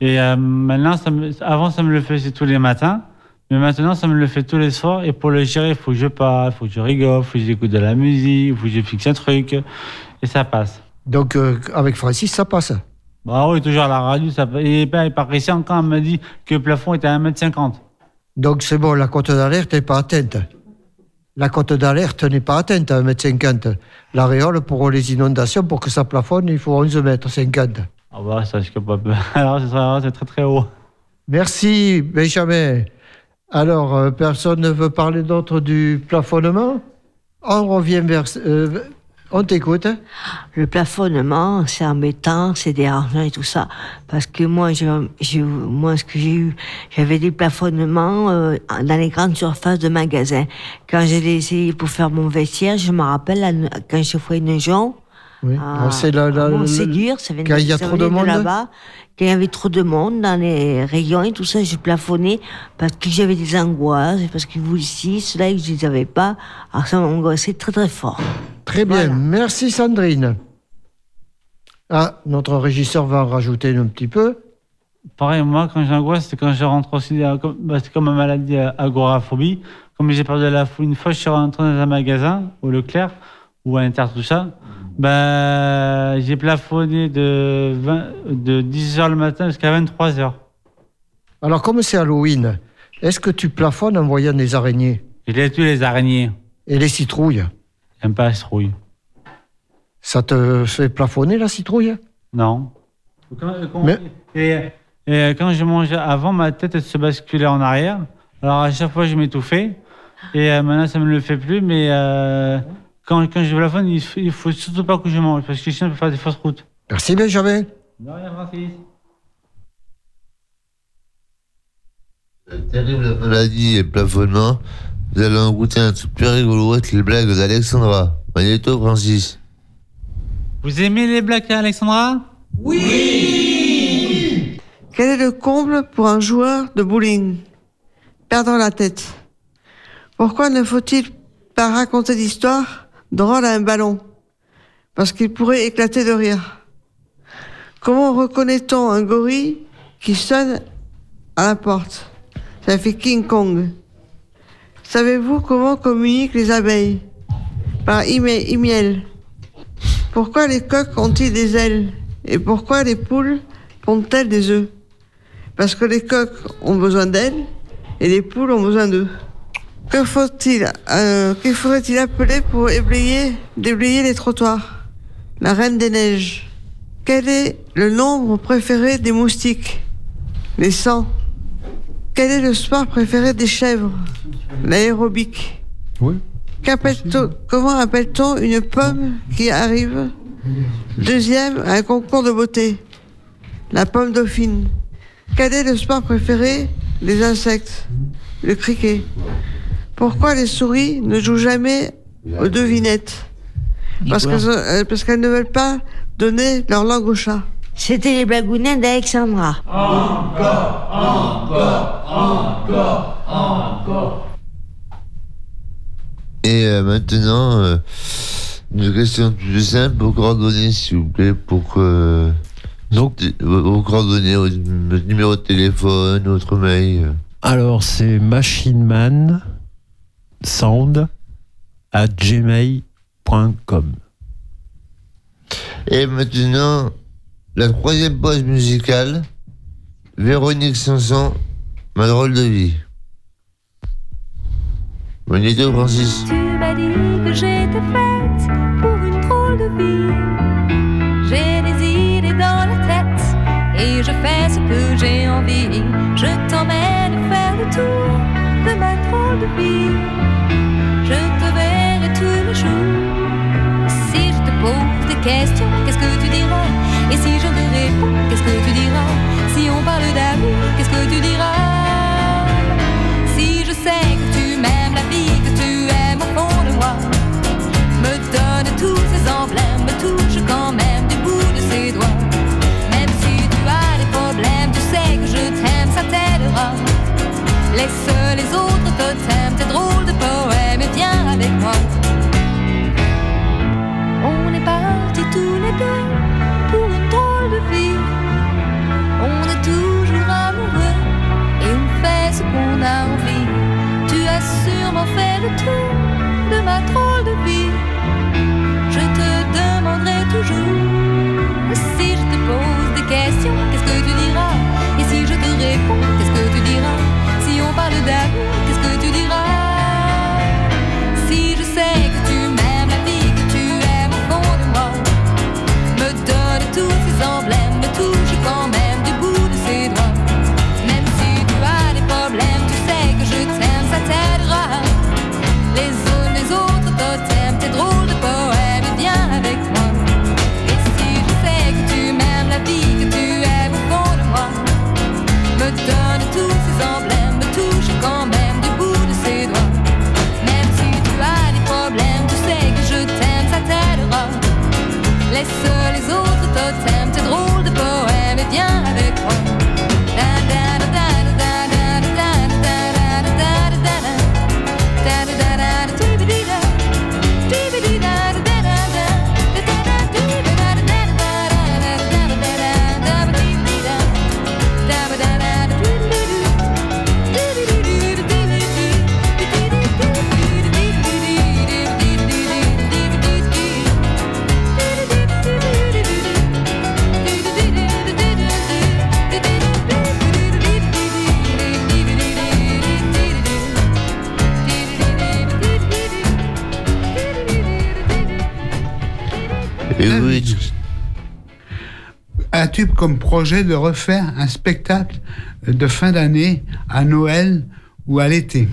Et euh, maintenant, ça me- avant, ça me le faisait tous les matins. Mais maintenant, ça me le fait tous les soirs. Et pour le gérer, il faut que je parle, il faut que je rigole, il faut que j'écoute de la musique, il faut que je fixe un truc. Et ça passe. Donc, euh, avec Francis, ça passe. Bah oui, toujours à la radio. Ça... Et ben, par ici, encore, on m'a dit que le plafond était à 1m50. Donc, c'est bon, la cote d'alerte n'est pas atteinte. La cote d'alerte n'est pas atteinte à 1m50. L'aréole, pour les inondations, pour que ça plafonne, il faut 11 mètres 50. Ah bah, ça, je pas. (laughs) Alors, c'est très- c'est très très haut. Merci, Benjamin. Alors, euh, personne ne veut parler d'autre du plafonnement On revient vers... euh, on t'écoute. Le plafonnement, c'est embêtant, c'est dérangeant et tout ça. Parce que moi, je, moi ce que j'ai eu, j'avais des plafonnements euh, dans les grandes surfaces de magasins. Quand j'ai essayé pour faire mon vestiaire, je me rappelle quand je faisais une jonc, Oui. Ah, c'est la, ça venait, quand il y a ça trop de monde là-bas. Quand il y avait trop de monde dans les rayons et tout ça, je plafonnais parce que j'avais des angoisses, parce que vous ici, ceux-là, je les avais pas. Alors ça m'angoissait très très fort. Très bien, merci Sandrine. Ah, notre régisseur va en rajouter un petit peu. Pareil, moi, quand j'angoisse, c'est quand je rentre aussi. bah, c'est comme ma maladie agoraphobie. Comme j'ai peur de la foule, une fois, je suis rentré dans un magasin, au Leclerc, ou à l'intérieur tout ça, bah, j'ai plafonné de, 10h le matin jusqu'à 23h. Alors, comme c'est Halloween, est-ce que tu plafonnes en voyant des araignées? Il a tué les araignées. Et les citrouilles? J'aime pas la citrouille. Ça te fait plafonner la citrouille? Non. Quand, Mais... et, quand je mangeais avant, ma tête se basculait en arrière. Alors à chaque fois, je m'étouffais. Et euh, maintenant, ça ne me le fait plus. Mais euh, quand, je vais la il ne faut surtout pas que je mange, parce que sinon, je peux faire des fausses routes. Merci Benjamin. De Francis. Terrible maladie et plafonnement. Nous allons goûter un truc plus rigolo avec les blagues d'Alexandra. Magneto, Francis. Vous aimez les blagues Alexandra oui, Quel est le comble pour un joueur de bowling? Perdant la tête. Pourquoi ne faut-il pas raconter l'histoire? drôle à un ballon, parce qu'il pourrait éclater de rire. Comment reconnaît-on un gorille qui sonne à la porte? Ça fait King Kong. Savez-vous comment communiquent les abeilles? Par e-miel. Pourquoi les coqs ont-ils des ailes? Et pourquoi les poules pondent-elles des œufs? Parce que les coqs ont besoin d'ailes et les poules ont besoin d'œufs. Que faut-il euh, faudrait-il appeler pour déblayer les trottoirs? La Reine des Neiges. Quel est le nombre préféré des moustiques? Les 100. Quel est le sport préféré des chèvres? L'aérobic. Oui. Comment appelle-t-on une pomme qui arrive? Deuxième, un concours de beauté. La pomme dauphine. Quel est le sport préféré des insectes? Le criquet. Pourquoi les souris ne jouent jamais aux devinettes euh, Parce qu'elles ne veulent pas donner leur langue au chat. C'était les blagounettes d'Alexandra. Encore, encore, encore, encore. Et euh, maintenant, euh, une question plus simple aux coordonnées, s'il vous plaît, pour que. Donc, vos coordonnées, au numéro de téléphone, votre mail. Alors, c'est Machine Man sound à gmail.com. Et maintenant, la troisième pause musicale, Véronique Sanson, Ma drôle de vie. Bonne Francis. Tu m'as dit que j'étais faite pour une drôle de vie. J'ai des idées dans la tête et je fais ce que j'ai envie. Je t'emmène faire le tour de ma drôle de vie. question, qu'est-ce que tu diras? Et si je te réponds, qu'est-ce que tu diras? Si on parle d'amour, qu'est-ce que tu diras? de ma drôle de vie. Je te demanderai toujours si je te pose des questions, qu'est-ce que tu diras? Et si je te réponds, qu'est-ce que tu diras? Si on parle d'amour comme projet de refaire un spectacle de fin d'année à Noël ou à l'été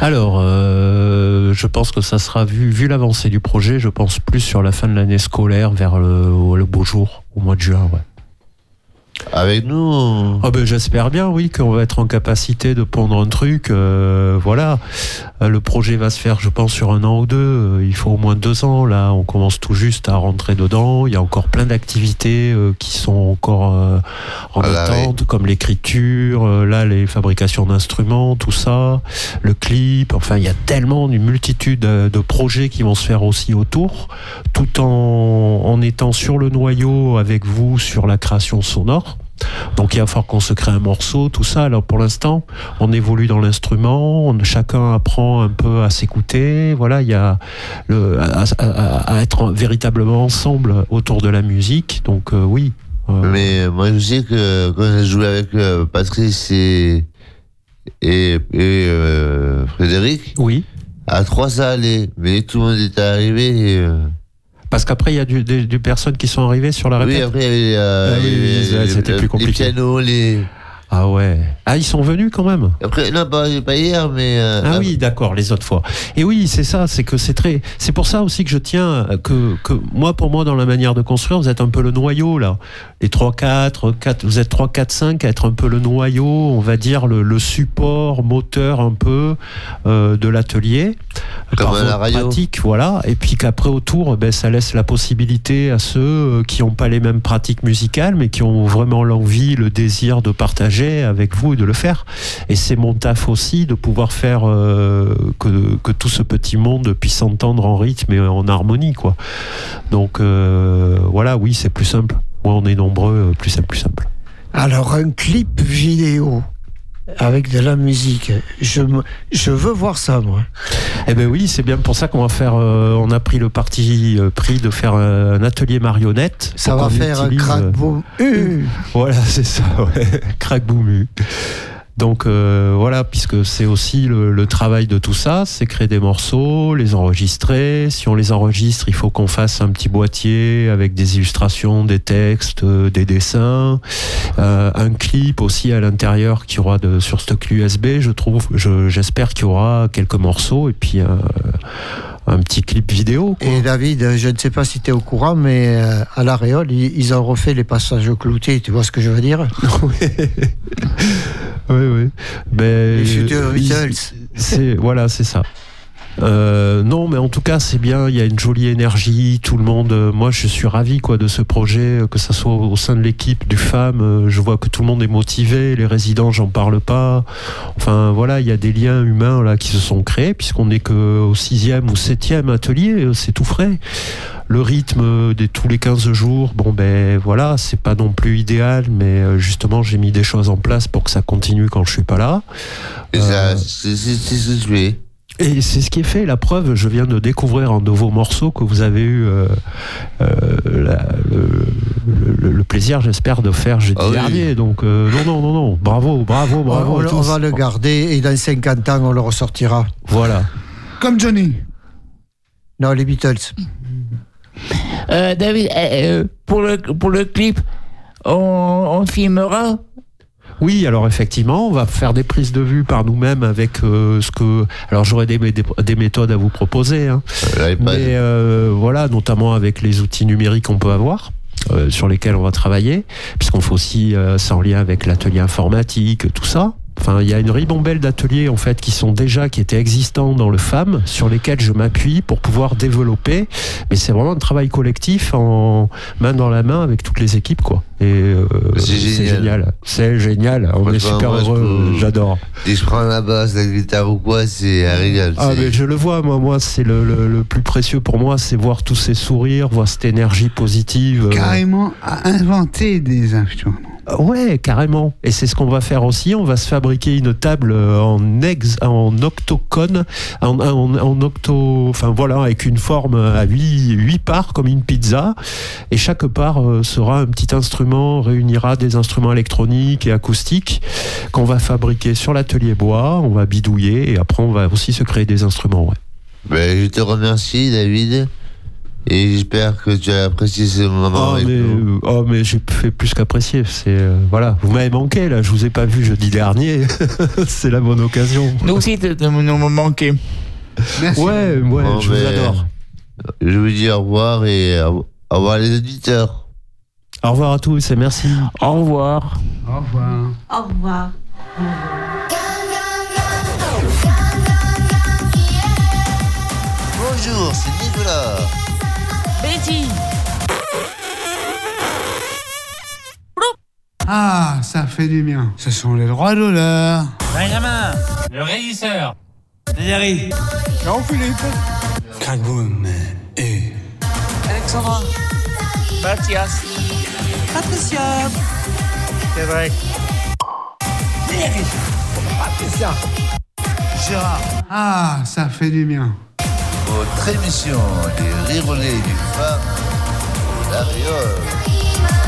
Alors, euh, je pense que ça sera vu, vu l'avancée du projet, je pense plus sur la fin de l'année scolaire, vers le, le beau jour, au mois de juin. Ouais. avec nous, Ah ben, J'espère bien, oui, qu'on va être en capacité de pondre un truc. euh, voilà, le projet va se faire, je pense, sur un an ou deux. Euh, Il faut au moins deux ans. Là, on commence tout juste à rentrer dedans. Il y a encore plein d'activités euh, qui sont encore euh, en Ah bah attente, comme l'écriture, euh, là, les fabrications d'instruments, tout ça, le clip. Enfin, il y a tellement une multitude euh, de projets qui vont se faire aussi autour, tout en, en étant sur le noyau avec vous sur la création sonore. Donc il va falloir qu'on se crée un morceau, tout ça. Alors pour l'instant, on évolue dans l'instrument, on- chacun apprend un peu à s'écouter. Voilà, il y a le, à, à- à être véritablement ensemble autour de la musique. Donc euh, oui. euh, Mais moi, je sais que quand j'ai joué avec euh, Patrice et, et, et, euh, Frédéric, oui. à trois, ça allait. Mais tout le monde était arrivé. Et, Parce qu'après il y a du- des, des personnes qui sont arrivées sur la oui, répète. après, euh, Ah oui, avait oui, c'était plus compliqué. Les pianos, les. Ah ouais. Ah ils sont venus quand même. Après, non, pas, pas hier, mais. euh, Ah oui, d'accord, les autres fois. Et oui, c'est ça, c'est que c'est très. C'est pour ça aussi que je tiens que, que moi, pour moi, dans la manière de construire, vous êtes un peu le noyau là. Les 3, 4, 4 vous êtes 3, 4, 5 à être un peu le noyau, on va dire le, le support moteur un peu euh, de l'atelier. Comme Par à la votre radio. pratique, voilà. Et puis qu'après autour, ben, ça laisse la possibilité à ceux euh, qui n'ont pas les mêmes pratiques musicales, mais qui ont vraiment l'envie, le désir de partager avec vous et de le faire. Et c'est mon taf aussi de pouvoir faire euh, que, que tout ce petit monde puisse s'entendre en rythme et en harmonie, quoi. Donc euh, voilà, oui, c'est plus simple. Moi, on est nombreux, plus simple, plus simple. Alors, un clip vidéo avec de la musique, je, je veux voir ça, moi. Eh ben oui, c'est bien pour ça qu'on va faire. euh, on a pris le parti euh, pris de faire un, un atelier marionnette. Ça va faire un utilise, crack euh, boom. (laughs) Euh, Voilà, c'est ça, ouais. (laughs) crack boumu. Donc euh, voilà, puisque c'est aussi le, travail de tout ça, c'est créer des morceaux, les enregistrer. Si on les enregistre, il faut qu'on fasse un petit boîtier avec des illustrations, des textes, euh, des dessins, euh, un clip aussi à l'intérieur qui aura de, sur clé USB. Je trouve, je- j'espère qu'il y aura quelques morceaux et puis un petit clip vidéo. quoi. Et David, je ne sais pas si tu es au courant, mais euh, à la Réole, ils, ils ont refait les passages cloutés, tu vois ce que je veux dire? (laughs) Oui, oui. Mais Les futurs Beatles. Voilà, c'est ça. Euh, non, mais en tout cas, c'est bien. Il y a une jolie énergie. Tout le monde. euh, moi, je suis ravi quoi de ce projet, euh, que ça soit au sein de l'équipe du FAM. euh, Je vois que tout le monde est motivé. Les résidents, j'en parle pas. Enfin, voilà, il y a des liens humains là qui se sont créés puisqu'on n'est que au sixième ou septième atelier. euh, C'est tout frais. Le rythme des tous les 15 jours, bon ben voilà, c'est pas non plus idéal, mais justement j'ai mis des choses en place pour que ça continue quand je suis pas là. Ça, c'est c'est- c'est Et c'est ce qui est fait. La preuve, je viens de découvrir un de vos morceaux que vous avez eu euh, euh, la- le, le- le plaisir, j'espère, de faire jeudi Ah oui. dernier. Donc euh, non, non, non, non. Bravo, bravo, bravo. on, on va le garder et dans 50 ans, on le ressortira. Voilà. Comme Johnny. Non, les Beatles. Euh, David, euh, euh, pour, le, pour le clip, on, on filmera Oui, alors effectivement, on va faire des prises de vue par nous-mêmes avec euh, ce que. Alors j'aurais des, des, des méthodes à vous proposer, hein. mais euh, voilà, notamment avec les outils numériques qu'on peut avoir. euh, sur lesquels on va travailler, puisqu'on fait aussi euh, ça en lien avec l'atelier informatique, tout ça. Enfin, il y a une ribambelle d'ateliers en fait qui sont déjà qui étaient existants dans le FAM, sur lesquels je m'appuie pour pouvoir développer. Mais c'est vraiment un travail collectif en main dans la main avec toutes les équipes, quoi. Et euh, C'est génial. C'est génial. On est super moi, heureux. J'adore. Que je prends la basse, la guitare ou quoi, c'est un régal. Ah, mais je le vois, moi, moi c'est le, le- le plus précieux pour moi, c'est voir tous ces sourires, voir cette énergie positive. euh, Carrément à inventer des instruments. Ouais, carrément. Et c'est ce qu'on va faire aussi. On va se fabriquer une table euh, en ex, en octocone, en, en, octo, enfin voilà, avec une forme à huit, huit parts comme une pizza. Et chaque part euh, sera un petit instrument, réunira des instruments électroniques et acoustiques qu'on va fabriquer sur l'atelier bois. On va bidouiller et après on va aussi se créer des instruments. Ouais. Ben, je te remercie, David. Et j'espère que tu as apprécié ce moment Oh avec mais, nous. oh, mais j'ai fait plus qu'apprécier. C'est euh, voilà, vous m'avez manqué là. Je vous ai pas vu jeudi dernier. (laughs) c'est la bonne occasion. Nous aussi, tu tu nous manqué. Merci. Ouais, ouais, Bon, je vous ben, adore. Je vous dis au revoir et au au revoir les auditeurs. Au revoir à tous et merci. Au revoir. Au revoir. Au revoir. Bonjour, c'est Nicolas. Betty Ah, ça fait du bien. Ce sont les droits d'honneur. Benjamin, le régisseur. Thierry. Jean-Philippe. Crackboom et. Alexandra. Mathias. Patricia. C'est vrai. Gérard. Ah, ça fait du bien. Votre émission des rirolets du la Réole.